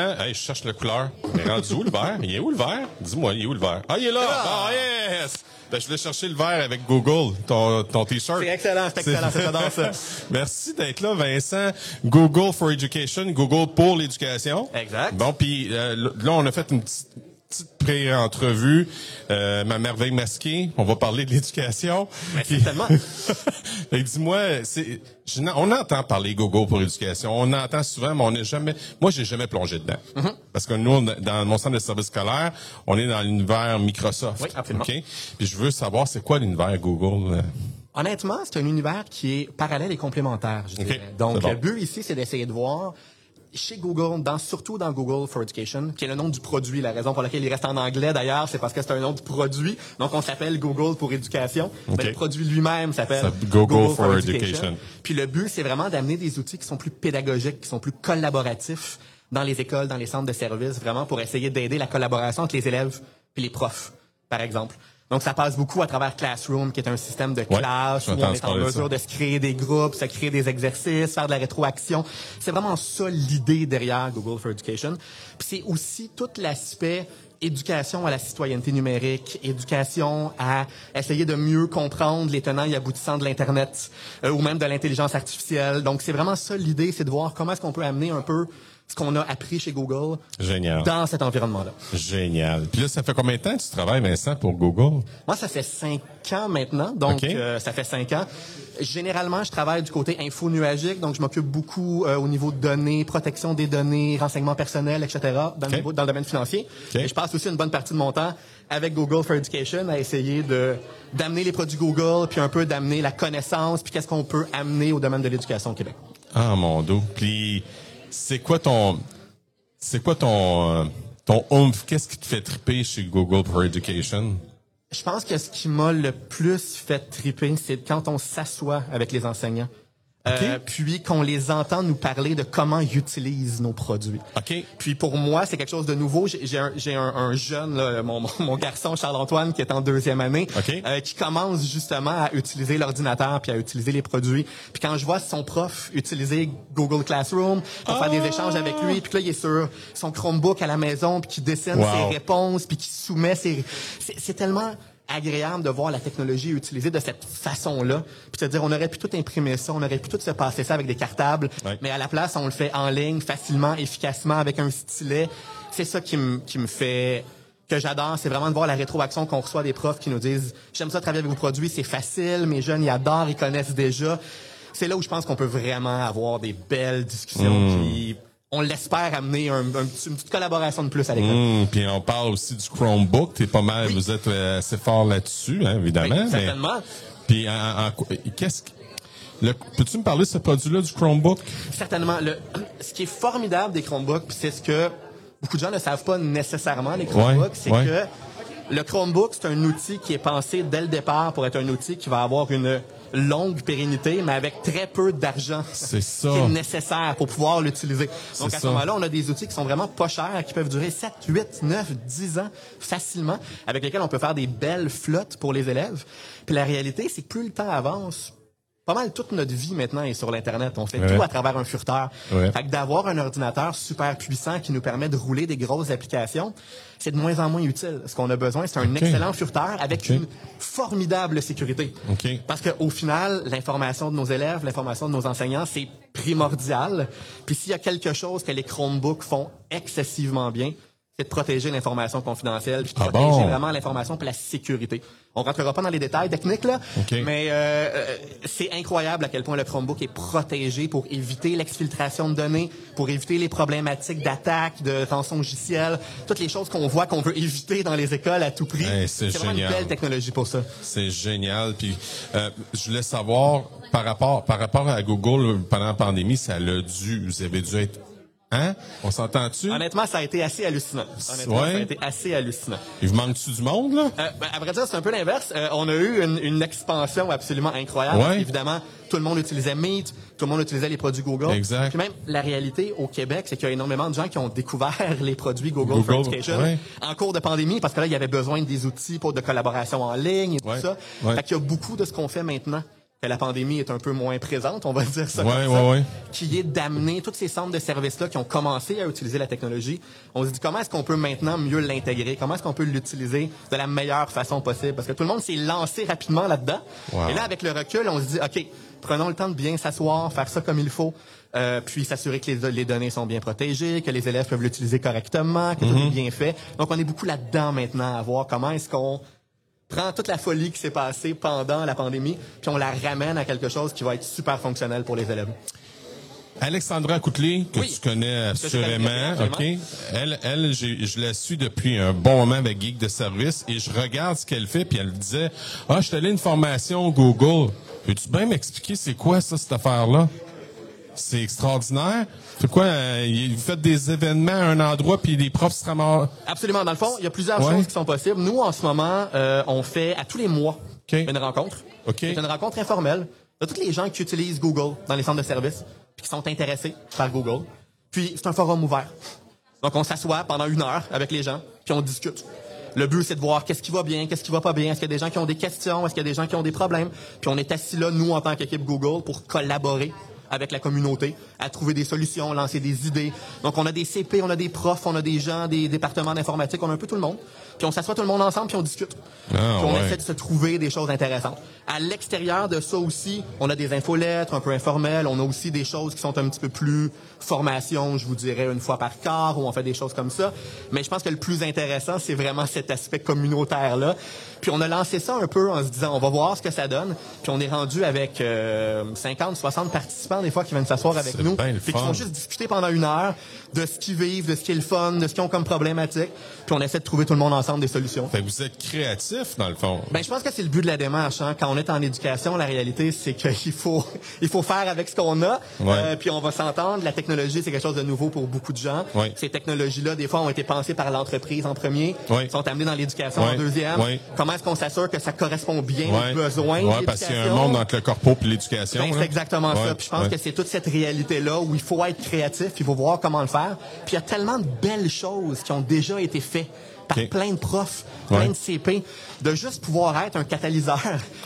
Hey, je cherche la couleur. Il est rendu où le vert? Il est où le vert? Dis-moi, il est où le vert? Ah, il est là! Ah, yes! Ben, je vais chercher le vert avec Google, ton, ton t-shirt. C'est excellent, c'est excellent, c'est j'adore ça. Merci d'être là, Vincent. Google for Education, Google pour l'éducation. Exact. Bon, puis euh, là, on a fait une petite petite pré-entrevue, euh, ma merveille masquée. On va parler de l'éducation. Ben, Puis- certainement. Fait que dis-moi, c'est, on entend parler Google pour l'éducation. On entend souvent, mais on n'est jamais. Moi, j'ai jamais plongé dedans. Mm-hmm. Parce que nous, dans mon centre de service scolaire, on est dans l'univers Microsoft. Oui, absolument. OK? Puis je veux savoir, c'est quoi l'univers Google? euh? Honnêtement, c'est un univers qui est parallèle et complémentaire, je Ok, dirais. Donc, bon. le but ici, c'est d'essayer de voir chez Google, dans, surtout dans Google for Education, qui est le nom du produit. La raison pour laquelle il reste en anglais, d'ailleurs, c'est parce que c'est un nom du produit. Donc, on s'appelle Google pour éducation. Mais le produit lui-même s'appelle Google for Education. Puis le but, c'est vraiment d'amener des outils qui sont plus pédagogiques, qui sont plus collaboratifs dans les écoles, dans les centres de services, vraiment pour essayer d'aider la collaboration entre les élèves et les profs, par exemple. Donc, ça passe beaucoup à travers Classroom, qui est un système de classe où on est en mesure ça. de se créer des groupes, se créer des exercices, faire de la rétroaction. C'est vraiment ça l'idée derrière Google for Education. Puis c'est aussi tout l'aspect éducation à la citoyenneté numérique, éducation à essayer de mieux comprendre les tenants et aboutissants de l'Internet euh, ou même de l'intelligence artificielle. Donc, c'est vraiment ça l'idée, c'est de voir comment est-ce qu'on peut amener un peu ce qu'on a appris chez Google Génial. dans cet environnement-là. Génial. Puis là, ça fait combien de temps que tu travailles, Vincent, pour Google? Moi, ça fait cinq ans maintenant, donc euh, ça fait cinq ans. Généralement, je travaille du côté info nuagique, donc je m'occupe beaucoup euh, au niveau de données, protection des données, renseignements personnels, etc. Dans, le, niveau- dans le domaine financier. Et je passe aussi une bonne partie de mon temps avec Google for Education à essayer de d'amener les produits Google, puis un peu d'amener la connaissance, puis qu'est-ce qu'on peut amener au domaine de l'éducation au Québec. Ah, mon dos. Puis, c'est quoi ton, c'est quoi ton, euh, ton oomph? Qu'est-ce qui te fait triper chez Google for Education? Je pense que ce qui m'a le plus fait triper, c'est quand on s'assoit avec les enseignants. Euh, puis qu'on les entend nous parler de comment ils utilisent nos produits. OK. Puis pour moi, c'est quelque chose de nouveau. J'ai un, un, un jeune, là, mon, mon, mon garçon Charles-Antoine, qui est en deuxième année, OK. euh, qui commence justement à utiliser l'ordinateur puis à utiliser les produits. Puis quand je vois son prof utiliser Google Classroom pour faire des échanges avec lui, puis que là, il est sur son Chromebook à la maison, puis qui dessine Wow. ses réponses, puis qui soumet ses... C'est tellement agréable de voir la technologie utilisée de cette façon-là. Puis de dire, on aurait pu tout imprimer ça, on aurait pu tout se passer ça avec des cartables, mais à la place, on le fait en ligne, facilement, efficacement, avec un stylet. C'est ça qui me qui me fait que j'adore, c'est vraiment de voir la rétroaction qu'on reçoit des profs qui nous disent j'aime ça travailler avec vos produits, c'est facile, mes jeunes ils adorent, ils connaissent déjà. C'est là où je pense qu'on peut vraiment avoir des belles discussions puis on l'espère amener un, un petit- une petite collaboration de plus à l'école. Hum, puis on parle aussi du Chromebook. T'es pas mal, vous êtes euh, assez fort là-dessus, hein, évidemment. Oui, mais- certainement. Puis, en, en- qu'est-ce que, peux-tu me parler de ce produit-là, du Chromebook? Certainement. Le, ce qui est formidable des Chromebooks, c'est ce que beaucoup de gens ne savent pas nécessairement, les Chromebooks, Ouais, c'est ouais. que le Chromebook, c'est un outil qui est pensé dès le départ pour être un outil qui va avoir une longue pérennité, mais avec très peu d'argent C'est ça. qui est nécessaire pour pouvoir l'utiliser. Donc, à ce moment-là, on a des outils qui sont vraiment pas chers, qui peuvent durer 7, 8, 9, 10 ans facilement, avec lesquels on peut faire des belles flottes pour les élèves. Puis la réalité, c'est que plus le temps avance, pas mal toute notre vie maintenant est sur l'Internet. On fait Ouais. tout à travers un furteur. Ouais. Fait que d'avoir un ordinateur super puissant qui nous permet de rouler des grosses applications, c'est de moins en moins utile. Ce qu'on a besoin, c'est un excellent furteur avec une formidable sécurité. OK. Parce qu'au final, l'information de nos élèves, l'information de nos enseignants, c'est primordial. Puis s'il y a quelque chose que les Chromebooks font excessivement bien, c'est de protéger l'information confidentielle, puis de Ah protéger bon? vraiment l'information pour la sécurité. On rentrera pas dans les détails techniques là, OK. mais euh, euh, c'est incroyable à quel point le Chromebook est protégé pour éviter l'exfiltration de données, pour éviter les problématiques d'attaque, de rançongiciel, toutes les choses qu'on voit qu'on veut éviter dans les écoles à tout prix. Hey, c'est vraiment une génial. belle technologie pour ça. C'est génial. Puis, euh, je voulais savoir, par rapport, par rapport à Google, pendant la pandémie, ça l'a dû, vous avez dû être, hein? On s'entend-tu? Honnêtement, ça a été assez hallucinant. Honnêtement, Ouais. ça a été assez hallucinant. Il vous manque-tu du monde, là? Euh, ben, à vrai dire, c'est un peu l'inverse. Euh, on a eu une, une expansion absolument incroyable. Ouais. Évidemment, tout le monde utilisait Meet, tout le monde utilisait les produits Google. Exact. Puis même, la réalité au Québec, c'est qu'il y a énormément de gens qui ont découvert les produits Google, for Education ouais. en cours de pandémie, parce que là, il y avait besoin des outils pour de collaboration en ligne et tout ça. Ouais. Fait qu'il y a beaucoup de ce qu'on fait maintenant que la pandémie est un peu moins présente, on va dire ça Ouais, comme ça, ouais, ouais. qui est d'amener tous ces centres de services-là qui ont commencé à utiliser la technologie. On se dit comment est-ce qu'on peut maintenant mieux l'intégrer, comment est-ce qu'on peut l'utiliser de la meilleure façon possible, parce que tout le monde s'est lancé rapidement là-dedans. Wow. Et là, avec le recul, on se dit, OK, prenons le temps de bien s'asseoir, faire ça comme il faut, euh, puis s'assurer que les, les données sont bien protégées, que les élèves peuvent l'utiliser correctement, que tout Mm-hmm. est bien fait. Donc, on est beaucoup là-dedans maintenant à voir comment est-ce qu'on prend toute la folie qui s'est passée pendant la pandémie, puis on la ramène à quelque chose qui va être super fonctionnel pour les élèves. Alexandra Coutelet, que Oui. tu connais assurément, OK? Elle, elle je la suis depuis un bon moment avec Geek de service et je regarde ce qu'elle fait, puis elle disait, « Ah, je suis allé une formation Google. Peux-tu bien m'expliquer c'est quoi ça, cette affaire-là? » C'est extraordinaire. C'est quoi? euh, vous faites des événements à un endroit, puis les profs se ramassent... Absolument. Dans le fond, il y a plusieurs Ouais. choses qui sont possibles. Nous, en ce moment, euh, on fait à tous les mois une rencontre. C'est une rencontre informelle de tous les gens qui utilisent Google dans les centres de services, puis qui sont intéressés par Google. Puis c'est un forum ouvert. Donc on s'assoit pendant une heure avec les gens, puis on discute. Le but, c'est de voir qu'est-ce qui va bien, qu'est-ce qui va pas bien, est-ce qu'il y a des gens qui ont des questions, est-ce qu'il y a des gens qui ont des problèmes? Puis on est assis là, nous, en tant qu'équipe Google, pour collaborer avec la communauté, à trouver des solutions, lancer des idées. Donc, on a des CP, on a des profs, on a des gens, des départements d'informatique, on a un peu tout le monde. Puis on s'assoit tout le monde ensemble, puis on discute. Ah, puis on ouais. essaie de se trouver des choses intéressantes. À l'extérieur de ça aussi, on a des infolettres un peu informelles, on a aussi des choses qui sont un petit peu plus formation, je vous dirais, une fois par quart, où on fait des choses comme ça. Mais je pense que le plus intéressant, c'est vraiment cet aspect communautaire-là. Puis on a lancé ça un peu en se disant, on va voir ce que ça donne. Puis on est rendu avec euh, 50, 60 participants des fois qui viennent s'asseoir avec nous. Puis qui font juste discuter pendant une heure de ce qu'ils vivent, de ce qui est le fun, de ce qu'ils ont comme problématique. Puis on essaie de trouver tout le monde ensemble des solutions. Fait que vous êtes créatif, dans le fond. Ben, je pense que c'est le but de la démarche. Hein. Quand on est en éducation, la réalité, c'est qu'il faut, il faut faire avec ce qu'on a. Ouais. Euh, puis on va s'entendre. La technologie, c'est quelque chose de nouveau pour beaucoup de gens. Ouais. Ces technologies-là, des fois, ont été pensées par l'entreprise en premier, Ouais. sont amenées dans l'éducation en deuxième. Comment est-ce qu'on s'assure que ça correspond bien aux besoins de parce qu'il y a un l'éducation? monde entre le corpo et l'éducation. Ben, c'est exactement ça. Puis je pense que c'est toute cette réalité-là où il faut être créatif, il faut voir comment le faire. Puis il y a tellement de belles choses qui ont déjà été faites par plein de profs, plein Ouais. de CP, de juste pouvoir être un catalyseur,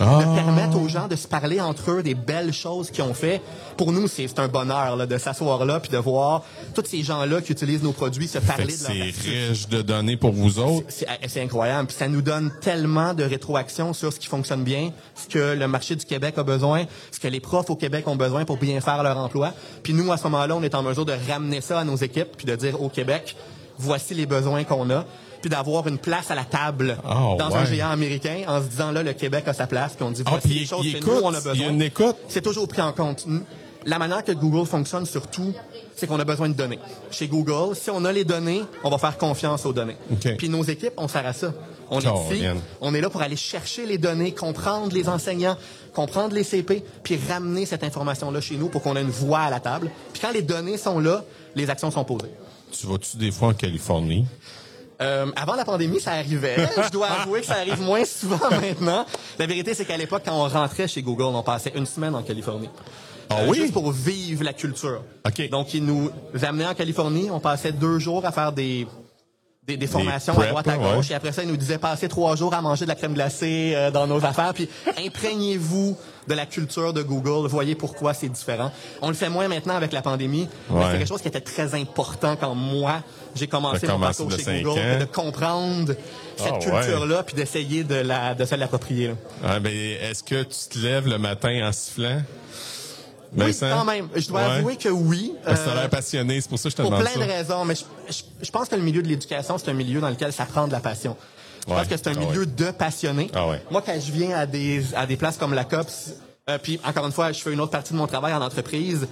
Ah. de permettre aux gens de se parler entre eux des belles choses qu'ils ont fait. Pour nous, c'est un bonheur là, de s'asseoir là puis de voir tous ces gens-là qui utilisent nos produits se Fait parler que de leur c'est riche de données pour vous autres. C'est c'est incroyable. Puis ça nous donne tellement de rétroaction sur ce qui fonctionne bien, ce que le marché du Québec a besoin, ce que les profs au Québec ont besoin pour bien faire leur emploi. Puis nous, à ce moment-là, on est en mesure de ramener ça à nos équipes, puis de dire au Québec, voici les besoins qu'on a, puis d'avoir une place à la table Ah, dans un géant américain en se disant là, le Québec a sa place, puis on dit Ah, voici puis les choses que nous, on a besoin. une écoute. C'est toujours pris en compte. La manière que Google fonctionne surtout, c'est qu'on a besoin de données. Chez Google, si on a les données, on va faire confiance aux données. OK. Puis nos équipes, on sert à ça. On est ici, on est là pour aller chercher les données, comprendre les enseignants, comprendre les CP, puis ramener cette information-là chez nous pour qu'on ait une voix à la table. Puis quand les données sont là, les actions sont posées. Tu vas-tu des fois en Californie? Euh, avant la pandémie, ça arrivait. Je dois avouer que ça arrive moins souvent maintenant. La vérité, c'est qu'à l'époque, quand on rentrait chez Google, on passait une semaine en Californie. Euh, Ah oui? Juste pour vivre la culture. OK. Donc, ils nous amenaient en Californie. On passait deux jours à faire des, des, des formations prep, à droite à ouais. gauche. Et après ça, ils nous disaient passer trois jours à manger de la crème glacée euh, dans nos affaires. Puis imprégnez-vous de la culture de Google. Voyez pourquoi c'est différent. On le fait moins maintenant avec la pandémie. Mais Ouais. c'est quelque chose qui était très important quand moi, j'ai commencé mon parcours chez Google. ans. de comprendre cette Ah, ouais. culture-là puis d'essayer de, la, de se l'approprier. là. Ah, ben, est-ce que tu te lèves le matin en sifflant? Oui, quand même. Je dois Ouais. avouer que oui. Parce que t'as Euh, l'air passionné, c'est pour ça que je te pour demande plein ça. de raisons, mais je, je- je pense que le milieu de l'éducation, c'est un milieu dans lequel ça prend de la passion. Je Ouais. pense que c'est un Ah milieu ouais. de passionnés. Ah ouais. Moi, quand je viens à des, à des places comme la COPS, euh, puis encore une fois, je fais une autre partie de mon travail en entreprise,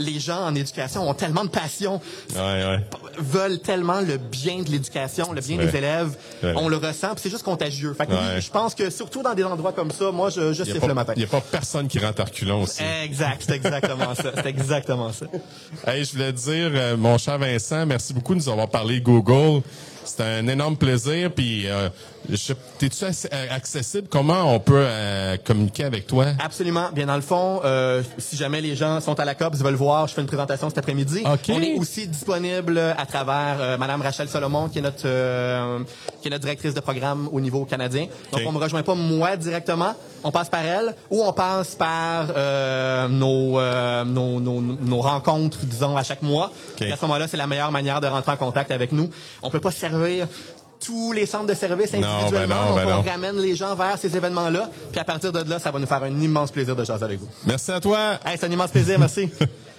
les gens en éducation ont tellement de passion, Ouais, ouais. veulent tellement le bien de l'éducation, le bien Ouais. des élèves. On le ressent, puis c'est juste contagieux. Fait que oui, je pense que surtout dans des endroits comme ça, moi, je, je Il siffle le matin. n'y a pas personne qui rentre reculons aussi. Exact, c'est exactement ça. C'est exactement ça. Hey, je voulais dire, euh, mon cher Vincent, merci beaucoup de nous avoir parlé Google. C'était un énorme plaisir. Puis, euh, t'es-tu euh, accessible? Comment on peut euh, communiquer avec toi? Absolument. Bien dans le fond, euh, si jamais les gens sont à la COP, ils veulent voir, je fais une présentation cet après-midi. OK. On est aussi disponible à travers euh, Madame Rachel Solomon, qui est notre euh, qui est notre directrice de programme au niveau canadien. Donc on me rejoint pas moi directement, on passe par elle, ou on passe par euh, nos, euh, nos, nos, nos rencontres, disons, à chaque mois. OK. À ce moment-là, c'est la meilleure manière de rentrer en contact avec nous. On peut pas servir tous les centres de services Non, individuellement, ben non, donc ben on non. ramène les gens vers ces événements-là, puis à partir de là, ça va nous faire un immense plaisir de jaser avec vous. Merci à toi. Hey, c'est un immense plaisir, merci.